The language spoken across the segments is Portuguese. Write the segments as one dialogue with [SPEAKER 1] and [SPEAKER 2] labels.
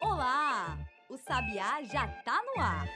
[SPEAKER 1] Olá! O Sabiá já tá no ar!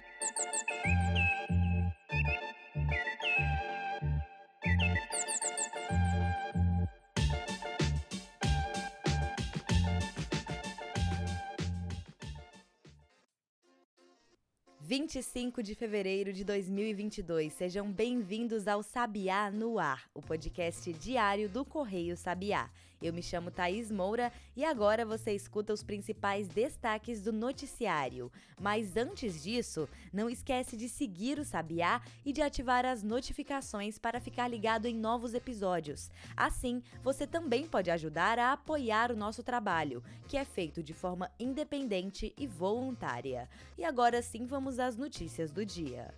[SPEAKER 1] Vinte e cinco de fevereiro de 2022. Sejam bem-vindos ao Sabiá no Ar, o podcast diário do Correio Sabiá. Eu me chamo Thaís Moura e agora você escuta os principais destaques do noticiário. Mas antes disso, não esquece de seguir o Sabiá e de ativar as notificações para ficar ligado em novos episódios. Assim, você também pode ajudar a apoiar o nosso trabalho, que é feito de forma independente e voluntária. E agora sim, vamos às notícias do dia.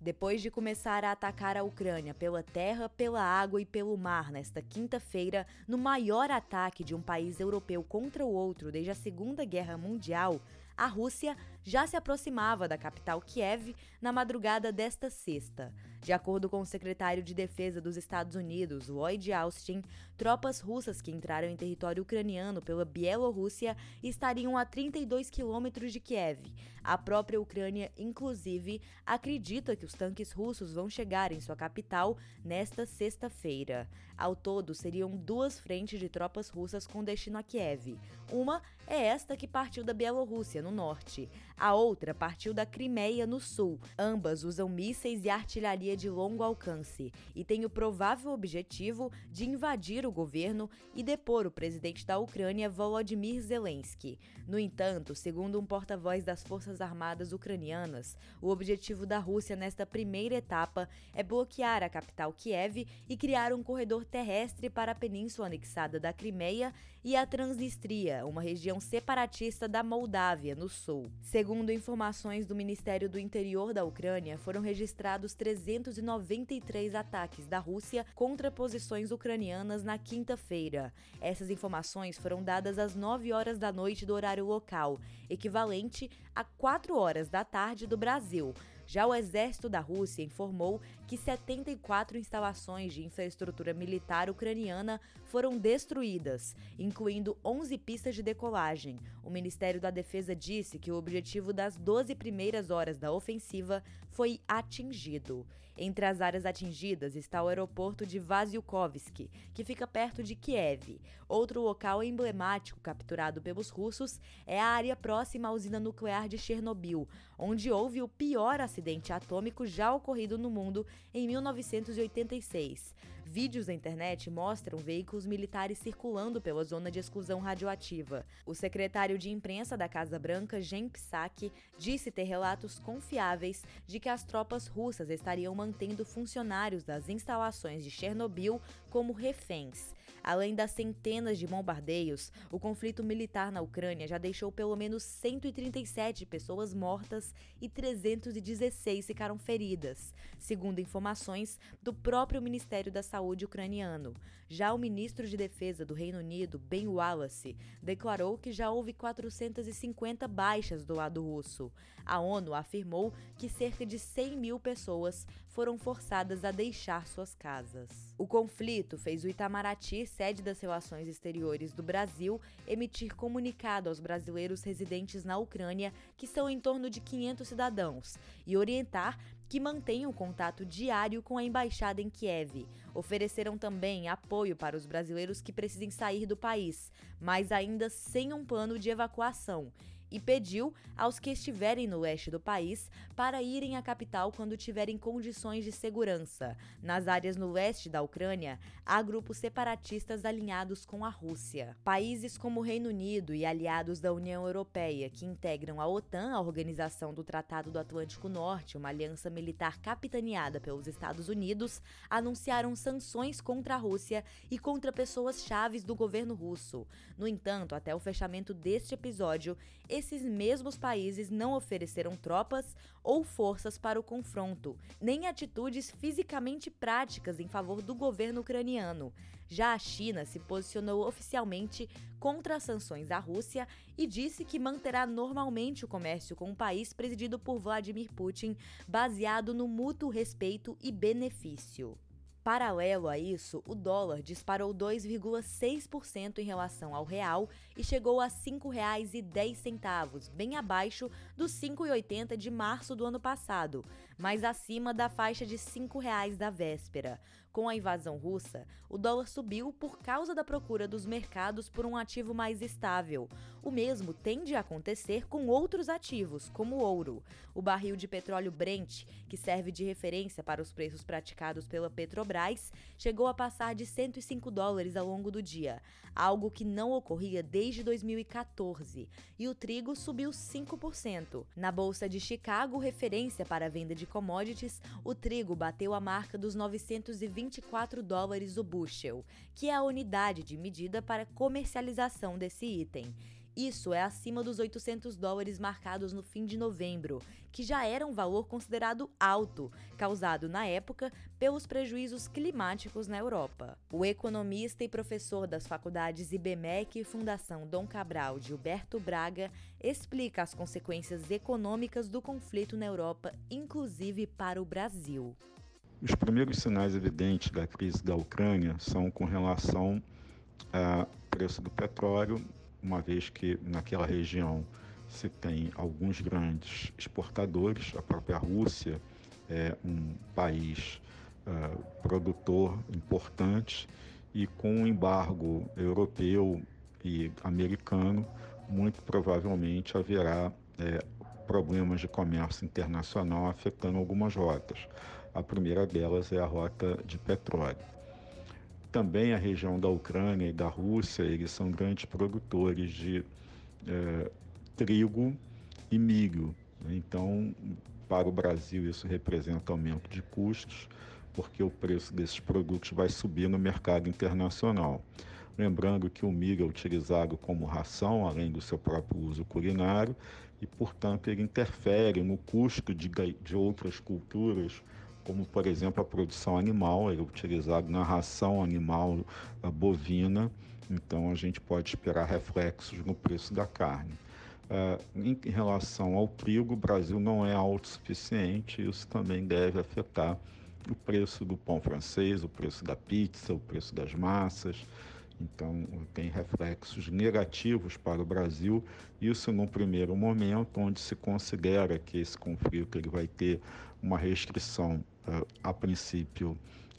[SPEAKER 1] Depois de começar a atacar a Ucrânia pela terra, pela água e pelo mar nesta quinta-feira, no maior ataque de um país europeu contra o outro desde a Segunda Guerra Mundial, a Rússia já se aproximava da capital Kiev na madrugada desta sexta. De acordo com o secretário de Defesa dos Estados Unidos, Lloyd Austin, tropas russas que entraram em território ucraniano pela Bielorrússia estariam a 32 quilômetros de Kiev. A própria Ucrânia, inclusive, acredita que os tanques russos vão chegar em sua capital nesta sexta-feira. Ao todo, seriam duas frentes de tropas russas com destino a Kiev. Uma é esta que partiu da Bielorrússia, no norte. A outra partiu da Crimeia, no sul. Ambas usam mísseis e artilharia de longo alcance e têm o provável objetivo de invadir o governo e depor o presidente da Ucrânia, Volodymyr Zelensky. No entanto, segundo um porta-voz das Forças Armadas ucranianas, o objetivo da Rússia nesta primeira etapa é bloquear a capital Kiev e criar um corredor terrestre para a península anexada da Crimeia e a Transnistria, uma região separatista da Moldávia, no sul. Segundo informações do Ministério do Interior da Ucrânia, foram registrados 393 ataques da Rússia contra posições ucranianas na quinta-feira. Essas informações foram dadas às 9 horas da noite do horário local, equivalente a 4 horas da tarde do Brasil. Já o exército da Rússia informou que 74 instalações de infraestrutura militar ucraniana foram destruídas, incluindo 11 pistas de decolagem. O Ministério da Defesa disse que o objetivo das 12 primeiras horas da ofensiva foi atingido. Entre as áreas atingidas está o aeroporto de Vasilkovsky, que fica perto de Kiev. Outro local emblemático capturado pelos russos é a área próxima à usina nuclear de Chernobyl, onde houve o pior acidente atômico já ocorrido no mundo em 1986. Vídeos da internet mostram veículos militares circulando pela zona de exclusão radioativa. O secretário de imprensa da Casa Branca, Jen Psaki, disse ter relatos confiáveis de que as tropas russas estariam mantendo funcionários das instalações de Chernobyl como reféns. Além das centenas de bombardeios, o conflito militar na Ucrânia já deixou pelo menos 137 pessoas mortas e 316 ficaram feridas, segundo informações do próprio Ministério da Saúde ucraniano. Já o ministro de Defesa do Reino Unido, Ben Wallace, declarou que já houve 450 baixas do lado russo. A ONU afirmou que cerca de 100 mil pessoas foram forçadas a deixar suas casas. O conflito fez o Itamaraty, sede das relações exteriores do Brasil, emitir comunicado aos brasileiros residentes na Ucrânia, que são em torno de 500 cidadãos, e orientar que mantenham contato diário com a embaixada em Kiev. Ofereceram também apoio para os brasileiros que precisem sair do país, mas ainda sem um plano de evacuação e pediu aos que estiverem no leste do país para irem à capital quando tiverem condições de segurança. Nas áreas no leste da Ucrânia, há grupos separatistas alinhados com a Rússia. Países como o Reino Unido e aliados da União Europeia, que integram a OTAN, a Organização do Tratado do Atlântico Norte, uma aliança militar capitaneada pelos Estados Unidos, anunciaram sanções contra a Rússia e contra pessoas chaves do governo russo. No entanto, até o fechamento deste episódio, esses mesmos países não ofereceram tropas ou forças para o confronto, nem atitudes fisicamente práticas em favor do governo ucraniano. Já a China se posicionou oficialmente contra as sanções à Rússia e disse que manterá normalmente o comércio com o país presidido por Vladimir Putin, baseado no mútuo respeito e benefício. Paralelo a isso, o dólar disparou 2,6% em relação ao real e chegou a R$ 5,10, bem abaixo dos R$ 5,80 de março do ano passado, mas acima da faixa de R$ 5,00 da véspera. Com a invasão russa, o dólar subiu por causa da procura dos mercados por um ativo mais estável. O mesmo tende a acontecer com outros ativos, como o ouro. O barril de petróleo Brent, que serve de referência para os preços praticados pela Petrobras, chegou a passar de 105 dólares ao longo do dia, algo que não ocorria desde 2014. E o trigo subiu 5%. Na Bolsa de Chicago, referência para a venda de commodities, o trigo bateu a marca dos 924 dólares o bushel, que é a unidade de medida para comercialização desse item. Isso é acima dos 800 dólares marcados no fim de novembro, que já era um valor considerado alto, causado na época pelos prejuízos climáticos na Europa. O economista e professor das faculdades IBMEC e Fundação Dom Cabral, Gilberto Braga, explica as consequências econômicas do conflito na Europa, inclusive para o Brasil.
[SPEAKER 2] Os primeiros sinais evidentes da crise da Ucrânia são com relação ao preço do petróleo uma vez que naquela região se tem alguns grandes exportadores, a própria Rússia é um país uh, produtor importante e com o embargo europeu e americano, muito provavelmente haverá é, problemas de comércio internacional afetando algumas rotas. A primeira delas é a rota de petróleo. Também a região da Ucrânia e da Rússia, eles são grandes produtores de é, trigo e milho. Então, para o Brasil, isso representa aumento de custos, porque o preço desses produtos vai subir no mercado internacional. Lembrando que o milho é utilizado como ração, além do seu próprio uso culinário, e, portanto, ele interfere no custo de, de outras culturas como por exemplo a produção animal, é utilizado na ração animal bovina, então a gente pode esperar reflexos no preço da carne. Em, em relação ao trigo, o Brasil não é autossuficiente, isso também deve afetar o preço do pão francês, o preço da pizza, o preço das massas. Então, tem reflexos negativos para o Brasil. Isso num primeiro momento, onde se considera que esse conflito ele vai ter uma restrição, uh, a princípio,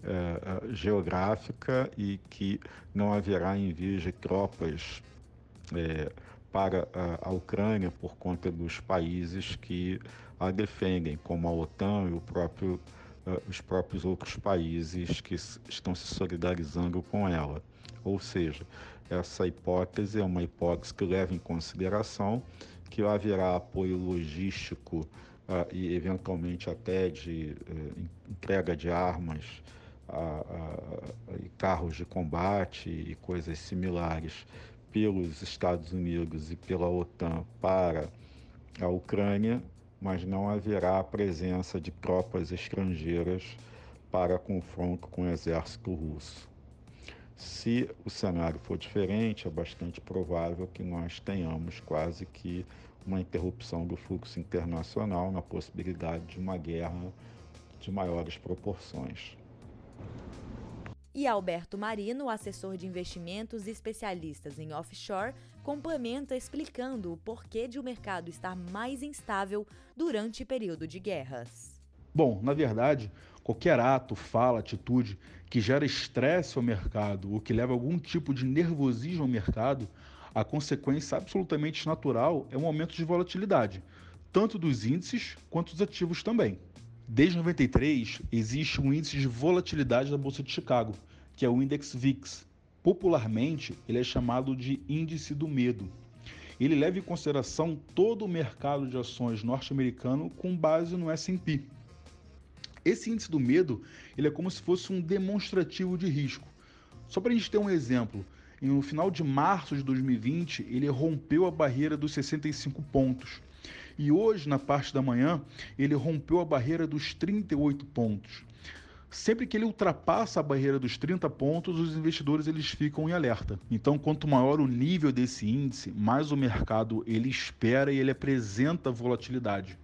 [SPEAKER 2] uh, geográfica e que não haverá envio de tropas para a Ucrânia por conta dos países que a defendem, como a OTAN e próprio, os próprios outros países que estão se solidarizando com ela. Ou seja, essa hipótese é uma hipótese que leva em consideração que haverá apoio logístico e, eventualmente, até de uh, entrega de armas e carros de combate e coisas similares pelos Estados Unidos e pela OTAN para a Ucrânia, mas não haverá a presença de tropas estrangeiras para confronto com o exército russo. Se o cenário for diferente, é bastante provável que nós tenhamos quase que uma interrupção do fluxo internacional na possibilidade de uma guerra de maiores proporções.
[SPEAKER 1] E Alberto Marino, assessor de investimentos e especialistas em offshore, complementa explicando o porquê de o mercado estar mais instável durante período de guerras.
[SPEAKER 3] Bom, na verdade, qualquer ato, fala, atitude que gera estresse ao mercado ou que leva algum tipo de nervosismo ao mercado, a consequência absolutamente natural é um aumento de volatilidade, tanto dos índices quanto dos ativos também. Desde 93 existe um índice de volatilidade da Bolsa de Chicago, que é o Index VIX. Popularmente, ele é chamado de índice do medo. Ele leva em consideração todo o mercado de ações norte-americano com base no S&P. Esse índice do medo ele é como se fosse um demonstrativo de risco. Só para a gente ter um exemplo, no final de março de 2020 ele rompeu a barreira dos 65 pontos. E hoje, na parte da manhã, ele rompeu a barreira dos 38 pontos. Sempre que ele ultrapassa a barreira dos 30 pontos, os investidores eles ficam em alerta. Então, quanto maior o nível desse índice, mais o mercado ele espera e ele apresenta volatilidade.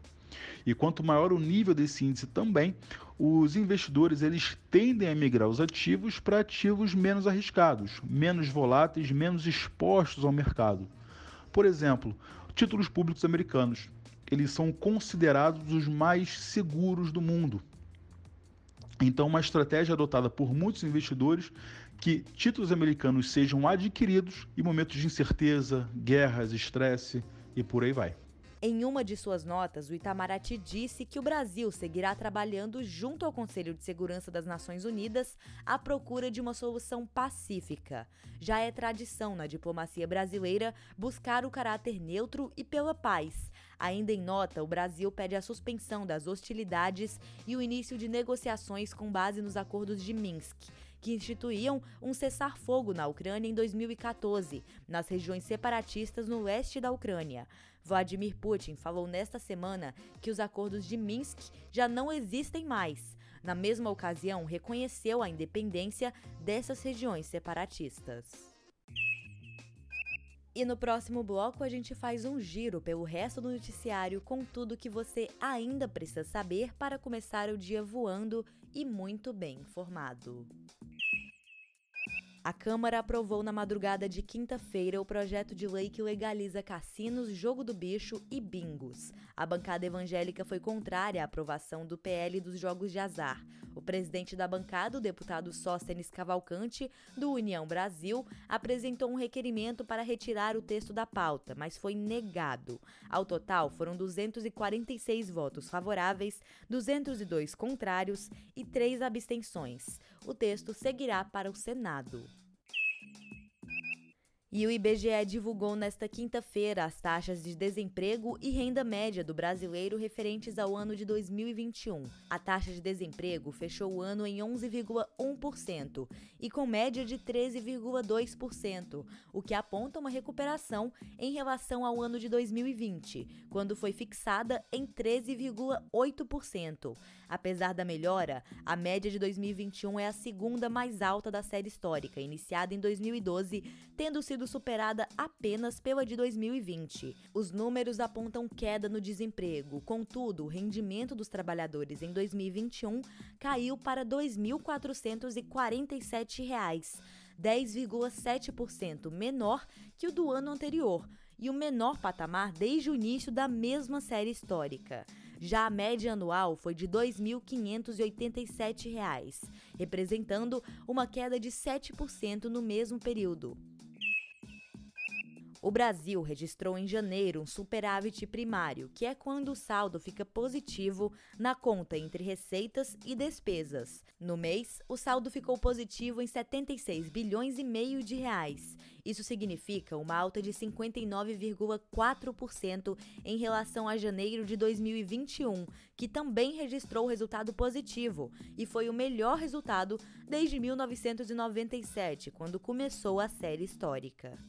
[SPEAKER 3] E quanto maior o nível desse índice também, os investidores eles tendem a migrar os ativos para ativos menos arriscados, menos voláteis, menos expostos ao mercado. Por exemplo, títulos públicos americanos. Eles são considerados os mais seguros do mundo. Então, uma estratégia adotada por muitos investidores que títulos americanos sejam adquiridos em momentos de incerteza, guerras, estresse e por aí vai.
[SPEAKER 1] Em uma de suas notas, o Itamaraty disse que o Brasil seguirá trabalhando junto ao Conselho de Segurança das Nações Unidas à procura de uma solução pacífica. Já é tradição na diplomacia brasileira buscar o caráter neutro e pela paz. Ainda em nota, o Brasil pede a suspensão das hostilidades e o início de negociações com base nos acordos de Minsk que instituíam um cessar-fogo na Ucrânia em 2014, nas regiões separatistas no leste da Ucrânia. Vladimir Putin falou nesta semana que os acordos de Minsk já não existem mais. Na mesma ocasião, reconheceu a independência dessas regiões separatistas. E no próximo bloco a gente faz um giro pelo resto do noticiário com tudo que você ainda precisa saber para começar o dia voando e muito bem informado. A Câmara aprovou na madrugada de quinta-feira o projeto de lei que legaliza cassinos, jogo do bicho e bingos. A bancada evangélica foi contrária à aprovação do PL dos jogos de azar. O presidente da bancada, o deputado Sóstenes Cavalcante, do União Brasil, apresentou um requerimento para retirar o texto da pauta, mas foi negado. Ao total, foram 246 votos favoráveis, 202 contrários e três abstenções. O texto seguirá para o Senado. E o IBGE divulgou nesta quinta-feira as taxas de desemprego e renda média do brasileiro referentes ao ano de 2021. A taxa de desemprego fechou o ano em 11,1% e com média de 13,2%, o que aponta uma recuperação em relação ao ano de 2020, quando foi fixada em 13,8%. Apesar da melhora, a média de 2021 é a segunda mais alta da série histórica, iniciada em 2012, tendo sido superada apenas pela de 2020. Os números apontam queda no desemprego, contudo, o rendimento dos trabalhadores em 2021 caiu para R$ 2.447, 10,7% menor que o do ano anterior e o menor patamar desde o início da mesma série histórica. Já a média anual foi de R$ 2.587, representando uma queda de 7% no mesmo período. O Brasil registrou em janeiro um superávit primário, que é quando o saldo fica positivo na conta entre receitas e despesas. No mês, o saldo ficou positivo em 76 bilhões e meio de reais. Isso significa uma alta de 59,4% em relação a janeiro de 2021, que também registrou resultado positivo e foi o melhor resultado desde 1997, quando começou a série histórica.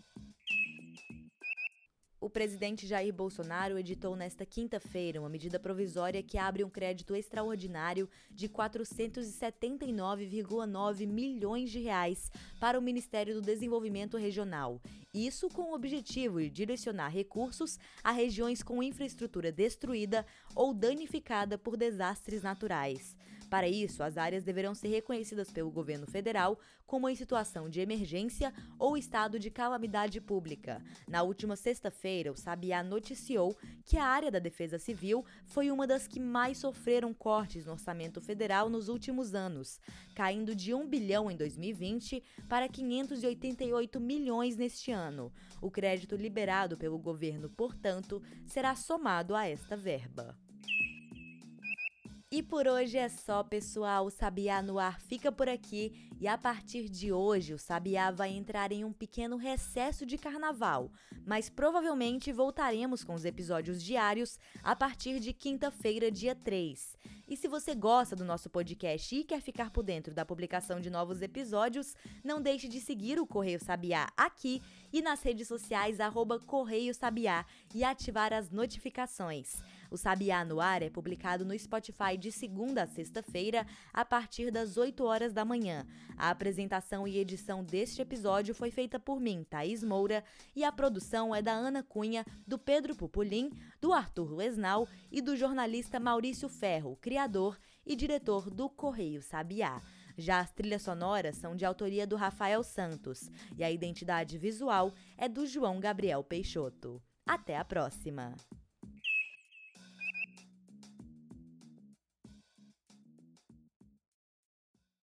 [SPEAKER 1] O presidente Jair Bolsonaro editou nesta quinta-feira uma medida provisória que abre um crédito extraordinário de 479,9 milhões de reais para o Ministério do Desenvolvimento Regional. Isso com o objetivo de direcionar recursos a regiões com infraestrutura destruída ou danificada por desastres naturais. Para isso, as áreas deverão ser reconhecidas pelo governo federal como em situação de emergência ou estado de calamidade pública. Na última sexta-feira, o Sabiá noticiou que a área da Defesa Civil foi uma das que mais sofreram cortes no orçamento federal nos últimos anos, caindo de 1 bilhão em 2020 para 588 milhões neste ano. O crédito liberado pelo governo, portanto, será somado a esta verba. E por hoje é só, pessoal. O Sabiá no ar fica por aqui e a partir de hoje o Sabiá vai entrar em um pequeno recesso de carnaval, mas provavelmente voltaremos com os episódios diários a partir de quinta-feira, dia 3. E se você gosta do nosso podcast e quer ficar por dentro da publicação de novos episódios, não deixe de seguir o Correio Sabiá aqui e nas redes sociais arroba Correio Sabiá e ativar as notificações. O Sabiá no Ar é publicado no Spotify de segunda a sexta-feira, a partir das 8 horas da manhã. A apresentação e edição deste episódio foi feita por mim, Thaís Moura, e a produção é da Ana Cunha, do Pedro Pupulim, do Arthur Lesnal e do jornalista Maurício Ferro, criador e diretor do Correio Sabiá. Já as trilhas sonoras são de autoria do Rafael Santos e a identidade visual é do João Gabriel Peixoto. Até a próxima!